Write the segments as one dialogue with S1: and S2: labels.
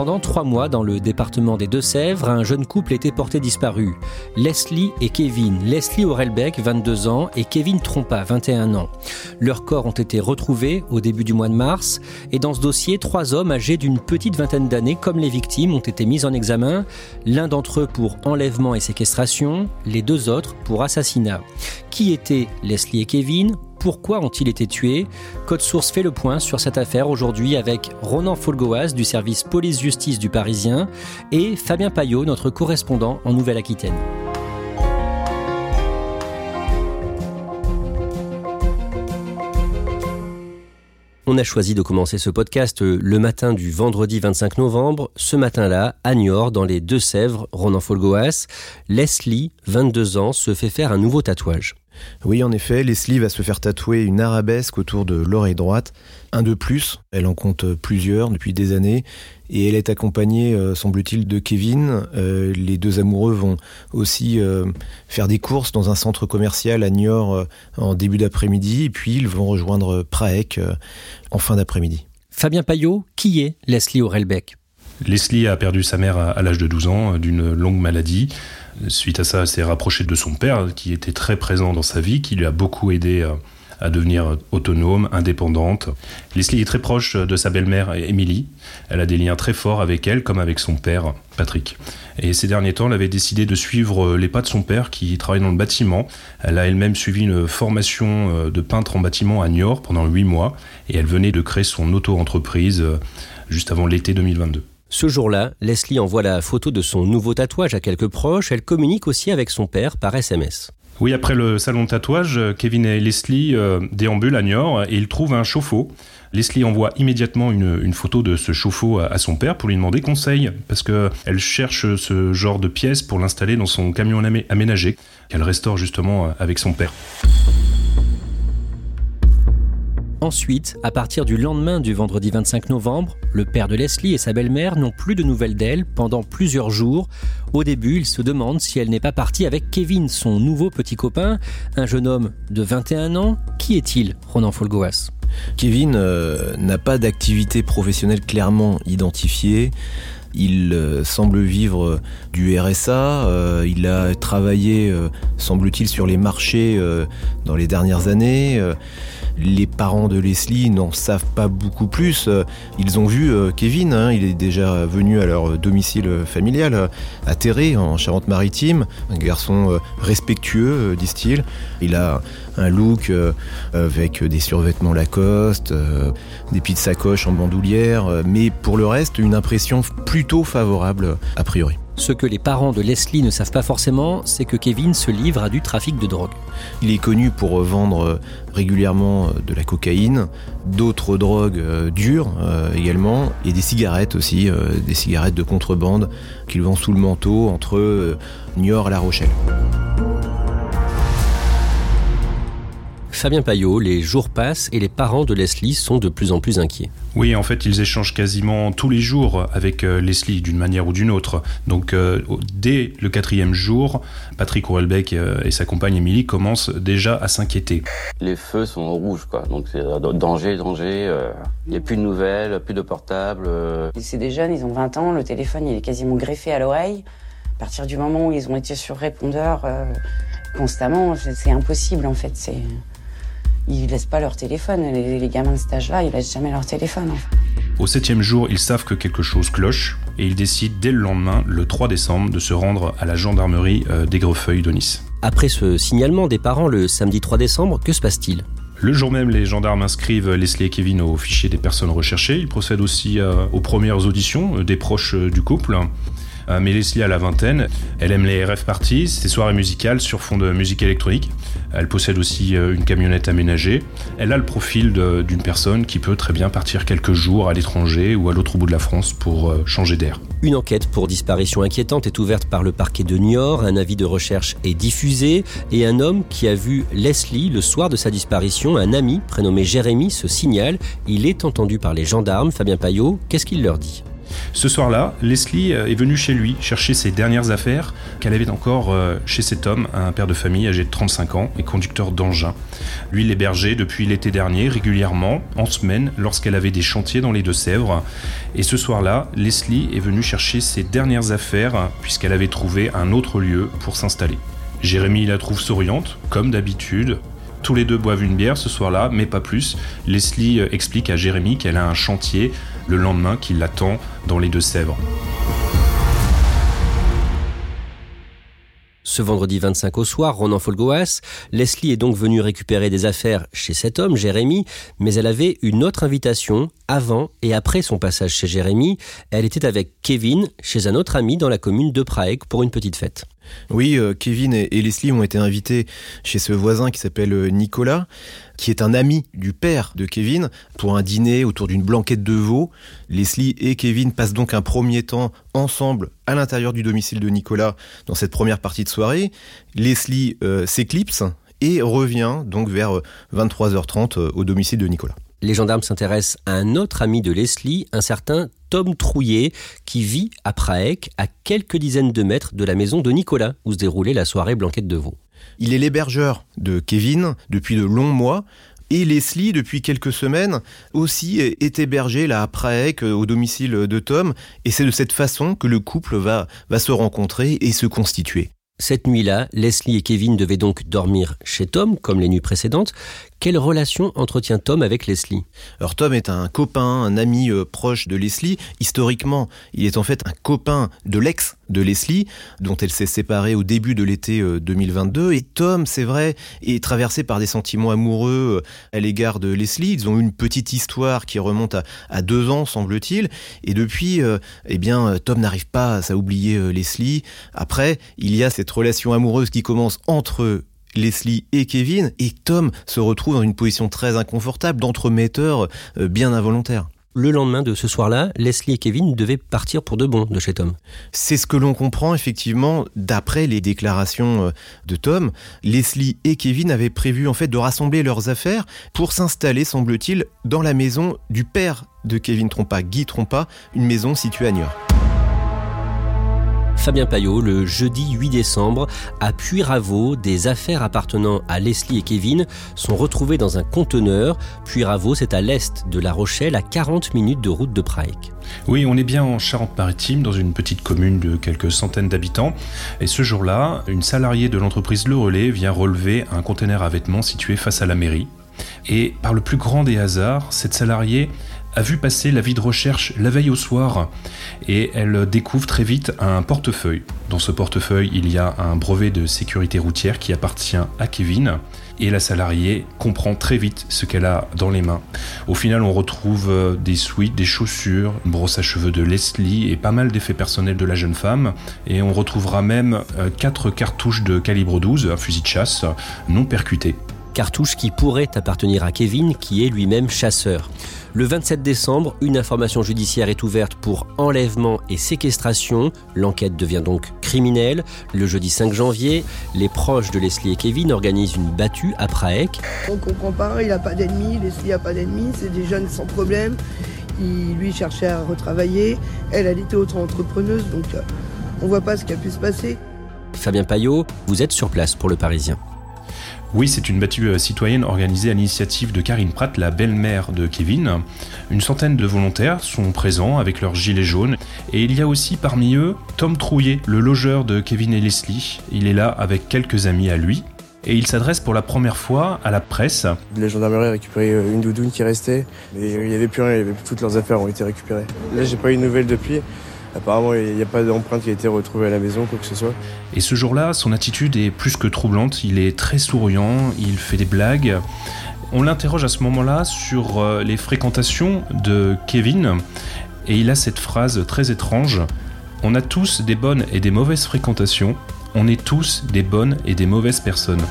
S1: Pendant trois mois, dans le département des Deux-Sèvres, un jeune couple était porté disparu. Leslie et Kevin. Leslie Aurelbeck, 22 ans, et Kevin Trompa, 21 ans. Leurs corps ont été retrouvés au début du mois de mars, et dans ce dossier, trois hommes âgés d'une petite vingtaine d'années, comme les victimes, ont été mis en examen. L'un d'entre eux pour enlèvement et séquestration, les deux autres pour assassinat. Qui étaient Leslie et Kevin? Pourquoi ont-ils été tués Code Source fait le point sur cette affaire aujourd'hui avec Ronan Folgoas du service police-justice du Parisien et Fabien Payot, notre correspondant en Nouvelle-Aquitaine. On a choisi de commencer ce podcast le matin du vendredi 25 novembre. Ce matin-là, à Niort, dans les Deux-Sèvres, Ronan Folgoas, Leslie, 22 ans, se fait faire un nouveau tatouage.
S2: Oui, en effet, Leslie va se faire tatouer une arabesque autour de l'oreille droite, un de plus, elle en compte plusieurs depuis des années, et elle est accompagnée, euh, semble-t-il, de Kevin. Euh, les deux amoureux vont aussi euh, faire des courses dans un centre commercial à Niort en début d'après-midi, et puis ils vont rejoindre Praek en fin d'après-midi.
S1: Fabien Payot, qui est Leslie Aurelbeck?
S3: Leslie a perdu sa mère à l'âge de 12 ans d'une longue maladie. Suite à ça, elle s'est rapprochée de son père, qui était très présent dans sa vie, qui lui a beaucoup aidé euh, à devenir autonome, indépendante. Leslie est très proche de sa belle-mère Émilie. Elle a des liens très forts avec elle, comme avec son père, Patrick. Et ces derniers temps, elle avait décidé de suivre les pas de son père, qui travaille dans le bâtiment. Elle a elle-même suivi une formation euh, de peintre en bâtiment à Niort pendant huit mois, et elle venait de créer son auto-entreprise euh, juste avant l'été 2022.
S1: Ce jour-là, Leslie envoie la photo de son nouveau tatouage à quelques proches. Elle communique aussi avec son père par SMS.
S3: Oui, après le salon de tatouage, Kevin et Leslie euh, déambulent à Niort et ils trouvent un chauffe-eau. Leslie envoie immédiatement une, photo de ce chauffe-eau à, son père pour lui demander conseil, parce qu'elle cherche ce genre de pièce pour l'installer dans son camion aménagé, qu'elle restaure justement avec son père.
S1: Ensuite, à partir du lendemain du vendredi 25 novembre, le père de Leslie et sa belle-mère n'ont plus de nouvelles d'elle pendant plusieurs jours. Au début, ils se demandent si elle n'est pas partie avec Kevin, son nouveau petit copain, un jeune homme de 21 ans. Qui est-il, Ronan Folgoas?
S2: Kevin euh, n'a pas d'activité professionnelle clairement identifiée. Il euh, semble vivre du RSA. Euh, il a travaillé, semble-t-il, sur les marchés dans les dernières années. Les parents de Leslie n'en savent pas beaucoup plus. Ils ont vu euh, Kevin, hein. il est déjà venu à leur domicile familial, à Terré, en Charente-Maritime. Un garçon euh, respectueux, euh, disent-ils. Il a un look avec des survêtements Lacoste, des petites sacoches en bandoulière, mais pour le reste, une impression plutôt favorable a priori.
S1: Ce que les parents de Leslie ne savent pas forcément, c'est que Kevin se livre à du trafic de drogue.
S2: Il est connu pour vendre régulièrement de la cocaïne, d'autres drogues euh, dures euh, également, et des cigarettes aussi, euh, des cigarettes de contrebande qu'il vend sous le manteau entre Niort et La Rochelle.
S1: Fabien Payot, les jours passent et les parents de Leslie sont de plus en plus inquiets.
S3: Oui, en fait, ils échangent quasiment tous les jours avec euh, Leslie d'une manière ou d'une autre. Donc, euh, dès le quatrième jour, Patrick Ourelbeck euh, et sa compagne Émilie commencent déjà à s'inquiéter.
S4: Les feux sont rouges, quoi. Donc, c'est danger, danger. Il n'y a plus de nouvelles, plus de portables.
S5: C'est des jeunes, ils ont 20 ans, le téléphone, il est quasiment greffé à l'oreille. À partir du moment où ils ont été sur répondeur constamment, c'est impossible, en fait. C'est ils laissent pas leur téléphone. Les, gamins de cet âge-là, ils laissent jamais leur téléphone.
S3: Au septième jour, ils savent que quelque chose cloche et ils décident dès le lendemain, le 3 décembre, de se rendre à la gendarmerie euh, d'Aigrefeuille de Nice.
S1: Après ce signalement des parents le samedi 3 décembre, que se passe-t-il?
S3: Le jour même, les gendarmes inscrivent Leslie et Kevin au fichier des personnes recherchées. Ils procèdent aussi euh, aux premières auditions euh, des proches du couple. Mais Leslie a la vingtaine, elle aime les rêves parties, ses soirées musicales sur fond de musique électronique. Elle possède aussi une camionnette aménagée. Elle a le profil d'une personne qui peut très bien partir quelques jours à l'étranger ou à l'autre bout de la France pour changer d'air.
S1: Une enquête pour disparition inquiétante est ouverte par le parquet de Niort, un avis de recherche est diffusé et un homme qui a vu Leslie le soir de sa disparition, un ami prénommé Jérémy, se signale. Il est entendu par les gendarmes. Fabien Payot, qu'est-ce qu'il leur dit?
S3: Ce soir-là, Leslie euh, est venue chez lui chercher ses dernières affaires qu'elle avait encore euh, chez cet homme, un père de famille âgé de 35 ans et conducteur d'engin. Lui l'hébergeait depuis l'été dernier régulièrement, en semaine, lorsqu'elle avait des chantiers dans les Deux-Sèvres. Et ce soir-là, Leslie est venue chercher ses dernières affaires puisqu'elle avait trouvé un autre lieu pour s'installer. Jérémy la trouve souriante, comme d'habitude, tous les deux boivent une bière ce soir-là, mais pas plus. Leslie euh, explique à Jérémy qu'elle a un chantier le lendemain qui l'attend dans les Deux-Sèvres.
S1: Ce vendredi 25 au soir, Ronan Folgoas, Leslie est donc venue récupérer des affaires chez cet homme, Jérémy, mais elle avait une autre invitation avant et après son passage chez Jérémy. Elle était avec Kevin chez un autre ami dans la commune de Prague pour une petite fête.
S2: Oui, euh, Kevin et, Leslie ont été invités chez ce voisin qui s'appelle euh, Nicolas, qui est un ami du père de Kevin, pour un dîner autour d'une blanquette de veau. Leslie et Kevin passent donc un premier temps ensemble à l'intérieur du domicile de Nicolas dans cette première partie de soirée. Leslie euh, s'éclipse et revient donc vers 23h30 au domicile de Nicolas
S1: les gendarmes s'intéressent à un autre ami de Leslie, un certain Tom Trouillet, qui vit à Praek, à quelques dizaines de mètres de la maison de Nicolas, où se déroulait la soirée Blanquette de Veau.
S2: Il est l'hébergeur de Kevin depuis de longs mois. Et Leslie, depuis quelques semaines, aussi est hébergée là à Praek, au domicile de Tom. Et c'est de cette façon que le couple va, va se rencontrer et se constituer.
S1: Cette nuit-là, Leslie et Kevin devaient donc dormir chez Tom, comme les nuits précédentes. Quelle relation entretient Tom avec Leslie?
S2: Alors Tom est un copain, un ami euh, proche de Leslie. Historiquement, il est en fait un copain de l'ex de Leslie, dont elle s'est séparée au début de l'été 2022. Euh, Et Tom, c'est vrai, est traversé par des sentiments amoureux euh, à l'égard de Leslie. Ils ont eu une petite histoire qui remonte à, deux ans, semble-t-il. Et depuis, eh bien, Tom n'arrive pas à oublier Leslie. Après, il y a cette relation amoureuse qui commence entre Leslie et Kevin, et Tom se retrouve dans une position très inconfortable d'entremetteur euh, bien involontaire.
S1: Le lendemain de ce soir-là, Leslie et Kevin devaient partir pour de bon de chez Tom.
S2: C'est ce que l'on comprend effectivement d'après les déclarations euh, de Tom. Leslie et Kevin avaient prévu en fait de rassembler leurs affaires pour s'installer, semble-t-il, dans la maison du père de Kevin Trompa, Guy Trompa, une maison située à Niort.
S1: Fabien Payot, le jeudi 8 décembre, à Puyraveau, des affaires appartenant à Leslie et Kevin sont retrouvées dans un conteneur. Puyraveau, c'est à l'est de La Rochelle, à 40 minutes de route de Prague.
S3: Oui, on est bien en Charente-Maritime, dans une petite commune de quelques centaines d'habitants. Et ce jour-là, une salariée de l'entreprise Le Relais vient relever un conteneur à vêtements situé face à la mairie. Et par le plus grand des hasards, cette salariée a vu passer la vie de recherche la veille au soir et elle découvre très vite un portefeuille. Dans ce portefeuille, il y a un brevet de sécurité routière qui appartient à Kevin et la salariée comprend très vite ce qu'elle a dans les mains. Au final, on retrouve euh, des suites, des chaussures, une brosse à cheveux de Leslie et pas mal d'effets personnels de la jeune femme. Et on retrouvera même euh, quatre cartouches de calibre 12, un fusil de chasse non percuté.
S1: Cartouches qui pourraient appartenir à Kevin, qui est lui-même chasseur. Le 27 décembre, une information judiciaire est ouverte pour enlèvement et séquestration. L'enquête devient donc criminelle. Le jeudi 5 janvier, les proches de Leslie et Kevin organisent une battue à Praek.
S6: On comprend pas, il n'a pas d'ennemis, Leslie n'a pas d'ennemis, c'est des jeunes sans problème. Il, lui cherchait à retravailler, elle, elle était auto-entrepreneuse, donc euh, on voit pas ce qui a pu se passer.
S1: Fabien Payot, vous êtes sur place pour le Parisien.
S3: Oui, c'est une battue euh, citoyenne organisée à l'initiative de Karine Pratt, la belle-mère de Kevin. Une centaine de volontaires sont présents avec leurs gilets jaunes. Et il y a aussi parmi eux Tom Trouillet, le logeur de Kevin et Leslie. Il est là avec quelques amis à lui. Et il s'adresse pour la première fois à la presse.
S7: La gendarmerie a récupéré euh, une doudoune qui restait, mais il n'y avait plus rien, toutes leurs affaires ont été récupérées. Là, j'ai pas eu de nouvelles depuis. Apparemment, il n'y a pas d'empreinte qui a été retrouvée à la maison, quoi que ce soit.
S3: Et ce jour-là, son attitude est plus que troublante. Il est très souriant, il fait des blagues. On l'interroge à ce moment-là sur euh, les fréquentations de Kevin et il a cette phrase très étrange. On a tous des bonnes et des mauvaises fréquentations, on est tous des bonnes et des mauvaises personnes.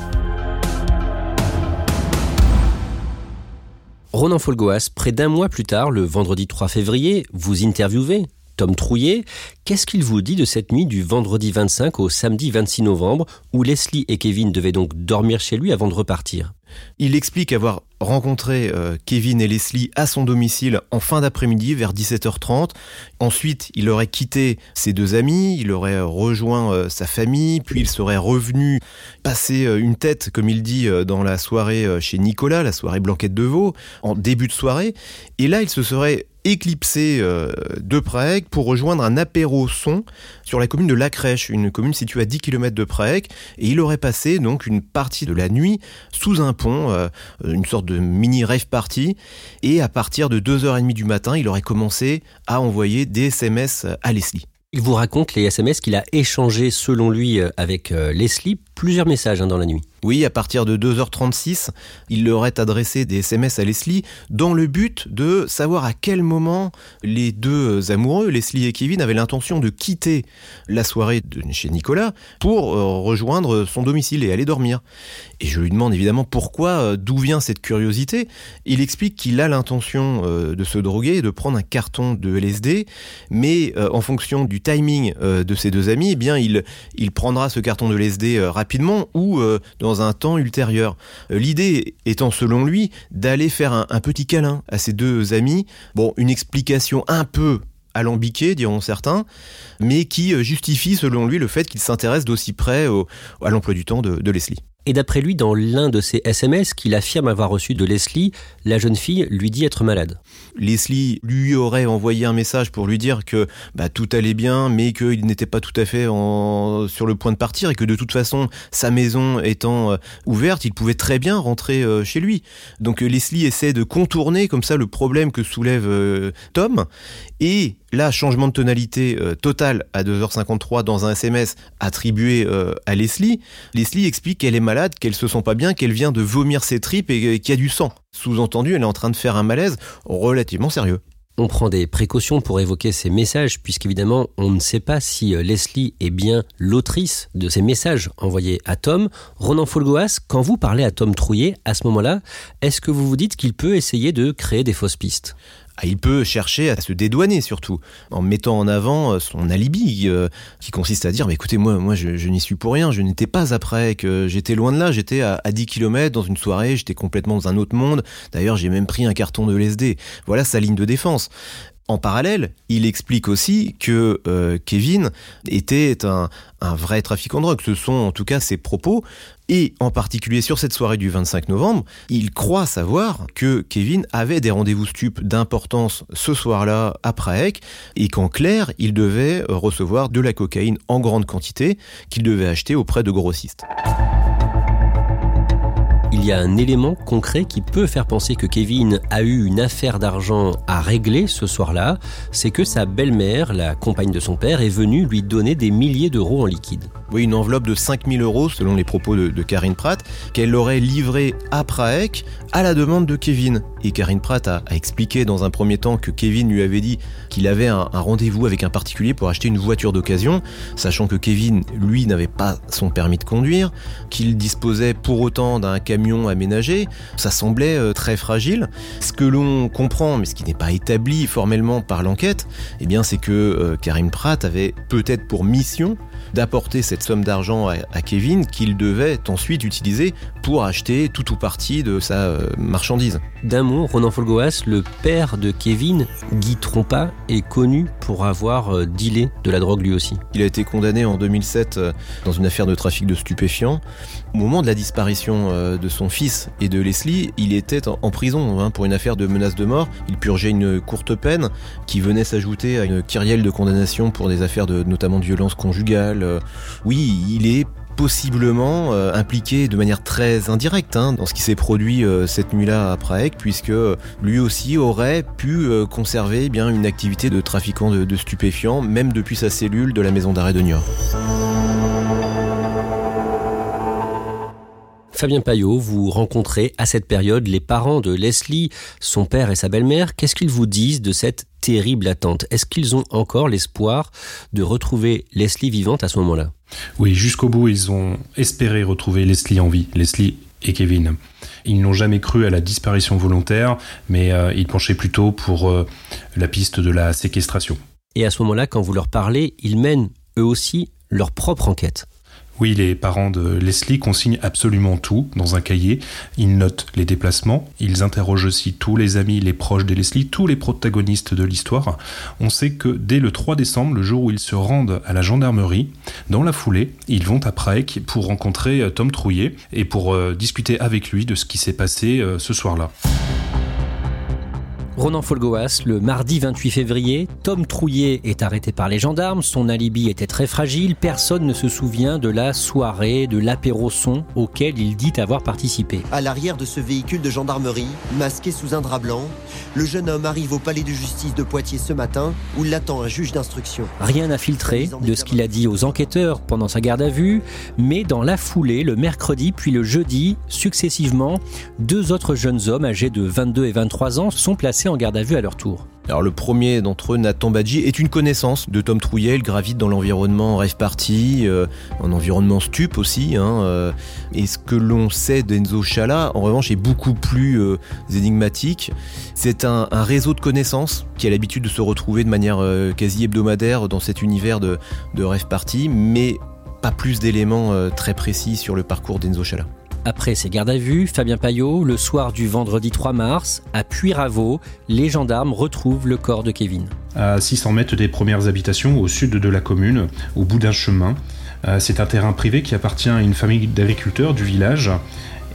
S1: Ronan Folgoas, près d'un mois plus tard, le vendredi 3 février, vous interviewez Tom Trouillet. Qu'est-ce qu'il vous dit de cette nuit du vendredi 25 au samedi 26 novembre, où Leslie et Kevin devaient donc dormir chez lui avant de repartir?
S2: Il explique avoir rencontré euh, Kevin et Leslie à son domicile en fin d'après-midi vers 17h30. Ensuite, il aurait quitté ses deux amis, il aurait rejoint euh, sa famille, puis il serait revenu passer euh, une tête, comme il dit, dans la soirée chez Nicolas, la soirée Blanquette de Veau, en début de soirée. Et là, il se serait éclipsé de Prague pour rejoindre un apéro son sur la commune de La Crèche, une commune située à 10 km de Prague. Et il aurait passé donc une partie de la nuit sous un pont, une sorte de mini rave party. Et à partir de 2h30 du matin, il aurait commencé à envoyer des SMS à Leslie.
S1: Il vous raconte les SMS qu'il a échangés selon lui euh, avec euh, Leslie, plusieurs messages hein, dans la nuit.
S2: Oui, à partir de 2h36, il leur aurait adressé des SMS à Leslie dans le but de savoir à quel moment les deux amoureux, Leslie et Kevin, avaient l'intention de quitter la soirée chez Nicolas pour euh, rejoindre son domicile et aller dormir. Et je lui demande évidemment pourquoi, euh, d'où vient cette curiosité. Il explique qu'il a l'intention euh, de se droguer et de prendre un carton de LSD, mais en fonction du timing de ses deux amis, eh bien il, il prendra ce carton de LSD rapidement ou dans dans un temps ultérieur. Euh, l'idée étant selon lui d'aller faire un, petit câlin à ses deux amis. Bon, une explication un peu alambiquée, diront certains, mais qui euh, justifie selon lui le fait qu'il s'intéresse d'aussi près à l'emploi du temps de Leslie.
S1: Et d'après lui, dans l'un de ses SMS qu'il affirme avoir reçu de Leslie, la jeune fille lui dit être malade.
S2: Leslie lui aurait envoyé un message pour lui dire que bah, tout allait bien, mais qu'il n'était pas tout à fait sur le point de partir et que de toute façon, sa maison étant euh, ouverte, il pouvait très bien rentrer euh, chez lui. Donc euh, Leslie essaie de contourner comme ça le problème que soulève Tom. Et là, changement de tonalité total à 2h53 dans un SMS attribué à Leslie. Leslie explique qu'elle est malade, qu'elle se sent pas bien, qu'elle vient de vomir ses tripes et qu'il y a du sang. Sous-entendu, elle est en train de faire un malaise relativement sérieux.
S1: On prend des précautions pour évoquer ces messages, puisqu'évidemment, on ne sait pas si euh, Leslie est bien l'autrice de ces messages envoyés à Tom. Ronan Folgoas, quand vous parlez à Tom Trouillet, à ce moment-là, est-ce que vous vous dites qu'il peut essayer de créer des fausses pistes?
S2: Ah, il peut chercher à se dédouaner surtout, en mettant en avant euh, son alibi, euh, qui consiste à dire, mais écoutez, moi, moi je, n'y suis pour rien, je n'étais pas après, que j'étais loin de là, j'étais à, 10 km dans une soirée, j'étais complètement dans un autre monde, d'ailleurs j'ai même pris un carton de LSD. Voilà sa ligne de défense. En parallèle, il explique aussi que euh, Kevin était un, vrai trafiquant de drogue. Ce sont en tout cas ses propos. Et en particulier sur cette soirée du 25 novembre, il croit savoir que Kevin avait des rendez-vous stupes d'importance ce soir-là à Prague et qu'en clair, il devait recevoir de la cocaïne en grande quantité qu'il devait acheter auprès de grossistes
S1: il y a un élément concret qui peut faire penser que Kevin a eu une affaire d'argent à régler ce soir-là, c'est que sa belle-mère, la compagne de son père, est venue lui donner des milliers d'euros en liquide.
S2: Une enveloppe de 5000 euros, selon les propos de, Karine Pratt, qu'elle aurait livrée à Praek à la demande de Kevin. Et Karine Pratt a, expliqué dans un premier temps que Kevin lui avait dit qu'il avait un, rendez-vous avec un particulier pour acheter une voiture d'occasion, sachant que Kevin, lui, n'avait pas son permis de conduire, qu'il disposait pour autant d'un camion aménagé. Ça semblait euh, très fragile. Ce que l'on comprend, mais ce qui n'est pas établi formellement par l'enquête, eh bien, c'est que euh, Karim Pratt avait peut-être pour mission d'apporter cette somme d'argent à, Kevin qu'il devait ensuite utiliser pour acheter tout ou partie de sa euh, marchandise.
S1: D'un mot, Ronan Folgoas, le père de Kevin, Guy Trompa, est connu pour avoir dealé de la drogue lui aussi.
S2: Il a été condamné en 2007 dans une affaire de trafic de stupéfiants. Au moment de la disparition de son son fils et de Leslie, il était en prison hein, pour une affaire de menace de mort. Il purgeait une courte peine qui venait s'ajouter à une kyrielle de condamnation pour des affaires de notamment de violence conjugale. Euh, oui, il est possiblement euh, impliqué de manière très indirecte hein, dans ce qui s'est produit euh, cette nuit-là à Prague, puisque lui aussi aurait pu conserver eh bien une activité de trafiquant de, stupéfiants, même depuis sa cellule de la maison d'arrêt de Niort.
S1: Fabien Payot, vous rencontrez à cette période les parents de Leslie, son père et sa belle-mère. Qu'est-ce qu'ils vous disent de cette terrible attente? Est-ce qu'ils ont encore l'espoir de retrouver Leslie vivante à ce moment-là?
S3: Oui, jusqu'au bout, ils ont espéré retrouver Leslie en vie, Leslie et Kevin. Ils n'ont jamais cru à la disparition volontaire, mais euh, ils penchaient plutôt pour euh, la piste de la séquestration.
S1: Et à ce moment-là, quand vous leur parlez, ils mènent eux aussi leur propre enquête.
S3: Oui, les parents de Leslie consignent absolument tout dans un cahier. Ils notent les déplacements. Ils interrogent aussi tous les amis, les proches de Leslie, tous les protagonistes de l'histoire. On sait que dès le 3 décembre, le jour où ils se rendent à la gendarmerie, dans la foulée, ils vont à Prague pour rencontrer euh, Tom Trouillet et pour euh, discuter avec lui de ce qui s'est passé euh, ce soir-là.
S1: Ronan Folgoas, le mardi 28 février, Tom Trouillet est arrêté par les gendarmes. Son alibi était très fragile. Personne ne se souvient de la soirée, de l'apéro son auquel il dit avoir participé.
S8: À l'arrière de ce véhicule de gendarmerie, masqué sous un drap blanc, le jeune homme arrive au palais de justice de Poitiers ce matin où l'attend un juge d'instruction.
S1: Rien n'a filtré de ce qu'il a dit aux enquêteurs pendant sa garde à vue, mais dans la foulée, le mercredi puis le jeudi, successivement, deux autres jeunes hommes âgés de 22 et 23 ans sont placés en garde à vue à leur tour.
S2: Alors le premier d'entre eux, Nathan Badji, est une connaissance de Tom Trouillet. Il gravite dans l'environnement rêve party, euh, un environnement stup aussi. Hein, euh. et ce que l'on sait d'Enzo Chala, en revanche, est beaucoup plus euh, énigmatique. C'est un, réseau de connaissances qui a l'habitude de se retrouver de manière quasi hebdomadaire dans cet univers de, de rêve party, mais pas plus d'éléments très précis sur le parcours d'Enzo Chala.
S1: Après ces gardes à vue, Fabien Payot, le soir du vendredi 3 mars, à Puyraveau, les gendarmes retrouvent le corps de Kevin.
S3: À 600 mètres des premières habitations, au sud de la commune, au bout d'un chemin, euh, c'est un terrain privé qui appartient à une famille d'agriculteurs du village.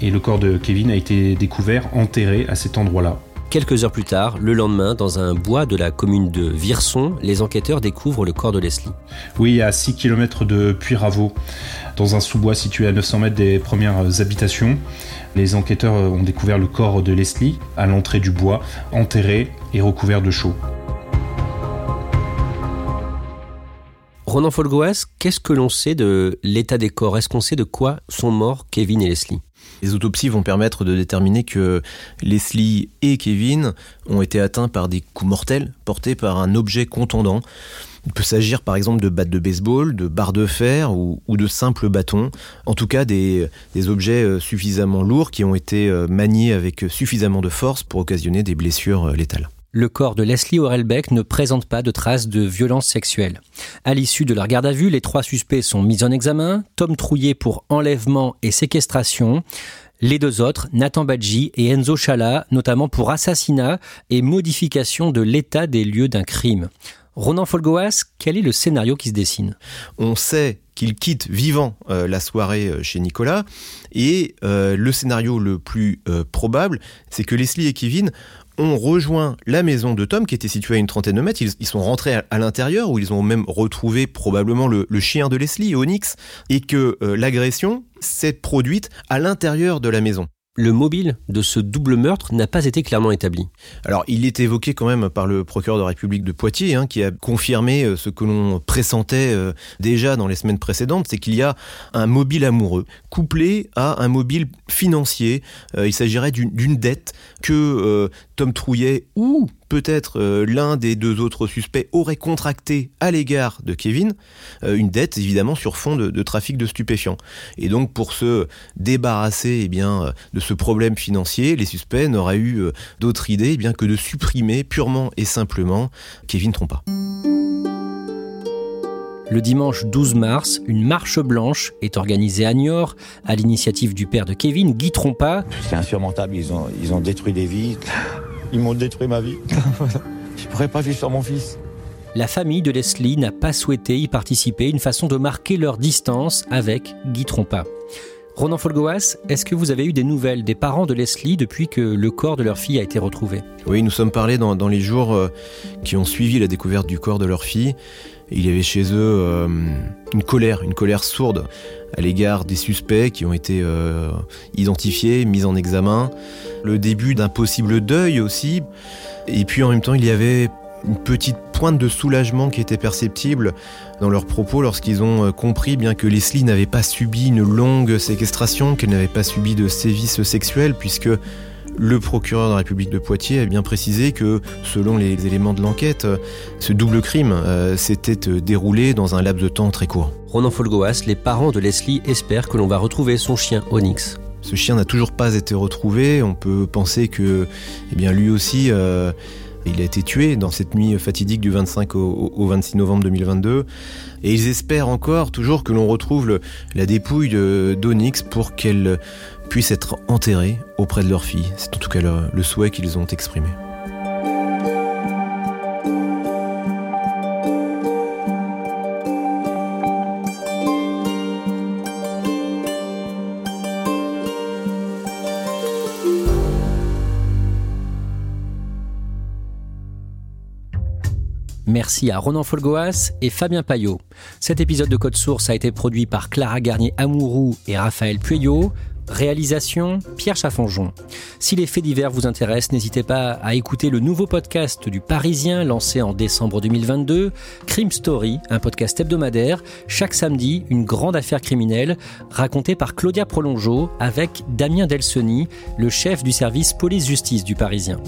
S3: Et le corps de Kevin a été découvert enterré à cet endroit-là.
S1: Quelques heures plus tard, le lendemain, dans un bois de la commune de Virson, les enquêteurs découvrent le corps de Leslie.
S3: Oui, à 6 km de Puyraveau, dans un sous-bois situé à 900 mètres des premières habitations, les enquêteurs ont découvert le corps de Leslie à l'entrée du bois, enterré et recouvert de chaux.
S1: Ronan Folgoas, qu'est-ce que l'on sait de l'état des corps? Est-ce qu'on sait de quoi sont morts Kevin et Leslie?
S2: Les autopsies vont permettre de déterminer que Leslie et Kevin ont été atteints par des coups mortels portés par un objet contondant. Il peut s'agir par exemple de battes de baseball, de barres de fer ou, de simples bâtons. En tout cas, des, des, objets suffisamment lourds qui ont été maniés avec suffisamment de force pour occasionner des blessures létales
S1: le corps de Leslie Orelbeck ne présente pas de traces de violence sexuelle. À l'issue de leur garde à vue, les trois suspects sont mis en examen, Tom Trouillet pour enlèvement et séquestration, les deux autres, Nathan Badji et Enzo Chala, notamment pour assassinat et modification de l'état des lieux d'un crime. Ronan Folgoas, quel est le scénario qui se dessine?
S2: On sait qu'il quitte vivant euh, la soirée chez Nicolas et euh, le scénario le plus euh, probable, c'est que Leslie et Kevin ont rejoint la maison de Tom qui était située à une trentaine de mètres. Ils, sont rentrés à, l'intérieur où ils ont même retrouvé probablement le, le chien de Leslie, Onyx, et que euh, l'agression s'est produite à l'intérieur de la maison.
S1: Le mobile de ce double meurtre n'a pas été clairement établi.
S2: Alors, il est évoqué quand même par le procureur de République de Poitiers, hein, qui a confirmé ce que l'on pressentait euh, déjà dans les semaines précédentes, c'est qu'il y a un mobile amoureux couplé à un mobile financier. Euh, il s'agirait d'une dette que euh, Tom Trouillet ou peut-être euh, l'un des deux autres suspects aurait contracté à l'égard de Kevin euh, une dette évidemment sur fond de, de, trafic de stupéfiants. Et donc pour se débarrasser eh bien, de ce problème financier, les suspects n'auraient eu euh, d'autre idée eh bien, que de supprimer purement et simplement Kevin Trompa.
S1: Le dimanche 12 mars, une marche blanche est organisée à Niort à l'initiative du père de Kevin, Guy Trompa.
S9: C'est insurmontable, ils ont, ils ont détruit des vies, ils m'ont détruit ma vie. Je ne pourrais pas vivre sans mon fils.
S1: La famille de Leslie n'a pas souhaité y participer, une façon de marquer leur distance avec Guy Trompa. Ronan Folgoas, est-ce que vous avez eu des nouvelles des parents de Leslie depuis que le corps de leur fille a été retrouvé?
S2: Oui, nous sommes parlé dans, dans les jours euh, qui ont suivi la découverte du corps de leur fille. Il y avait chez eux euh, une colère, une colère sourde à l'égard des suspects qui ont été euh, identifiés, mis en examen. Le début d'un possible deuil aussi. Et puis en même temps, il y avait une petite pointe de soulagement qui était perceptible dans leurs propos lorsqu'ils ont compris bien que Leslie n'avait pas subi une longue séquestration, qu'elle n'avait pas subi de sévices sexuels, puisque le procureur de la République de Poitiers a bien précisé que, selon les éléments de l'enquête, ce double crime euh, s'était euh, déroulé dans un laps de temps très court.
S10: Ronan Folgoas, les parents de Leslie espèrent que l'on va retrouver son chien Onyx.
S2: Ce chien n'a toujours pas été retrouvé. On peut penser que, eh bien, lui aussi, euh, il a été tué dans cette nuit fatidique du 25 au, 26 novembre 2022. Et ils espèrent encore toujours que l'on retrouve la dépouille d'Onyx pour qu'elle puissent être enterrés auprès de leur fille. C'est en tout cas le, souhait qu'ils ont exprimé.
S10: Merci à Ronan Folgoas et Fabien Payot. Cet épisode de Code Source a été produit par Clara Garnier-Amourou et Raphaël Pueyo. Réalisation Pierre Chaffanjon. Si les faits divers vous intéressent, n'hésitez pas à écouter le nouveau podcast du Parisien lancé en décembre 2022, Crime Story, un podcast hebdomadaire. Chaque samedi, une grande affaire criminelle racontée par Claudia Prolongeau avec Damien Delsoni, le chef du service police-justice du Parisien.